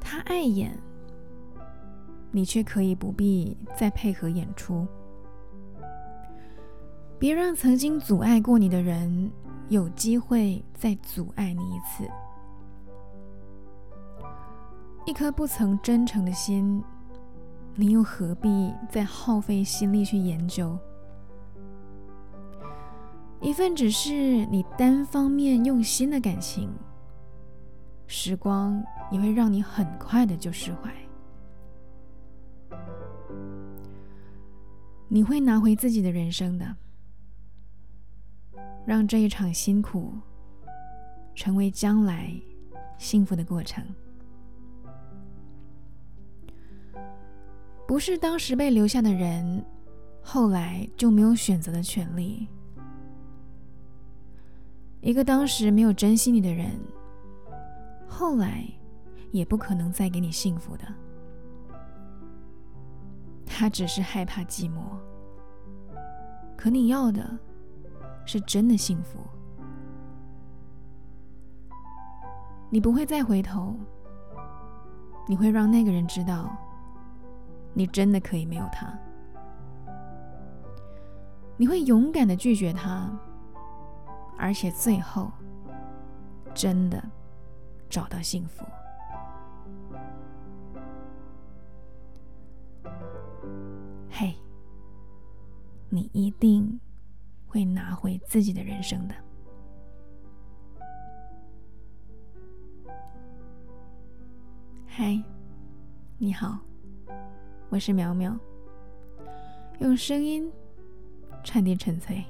他爱演你却可以不必再配合演出。别让曾经阻碍过你的人有机会再阻碍你一次。一颗不曾真诚的心，你又何必再耗费心力去研究？一份只是你单方面用心的感情，时光也会让你很快的就释怀。你会拿回自己的人生的。让这一场辛苦成为将来幸福的过程。不是当时被留下的人，后来就没有选择的权利。一个当时没有珍惜你的人，后来也不可能再给你幸福的。他只是害怕寂寞，可你要的。是真的幸福，你不会再回头，你会让那个人知道，你真的可以没有他，你会勇敢的拒绝他，而且最后真的找到幸福。嘿，你一定。会拿回自己的人生的。嗨，你好，我是苗苗用声音传递纯粹。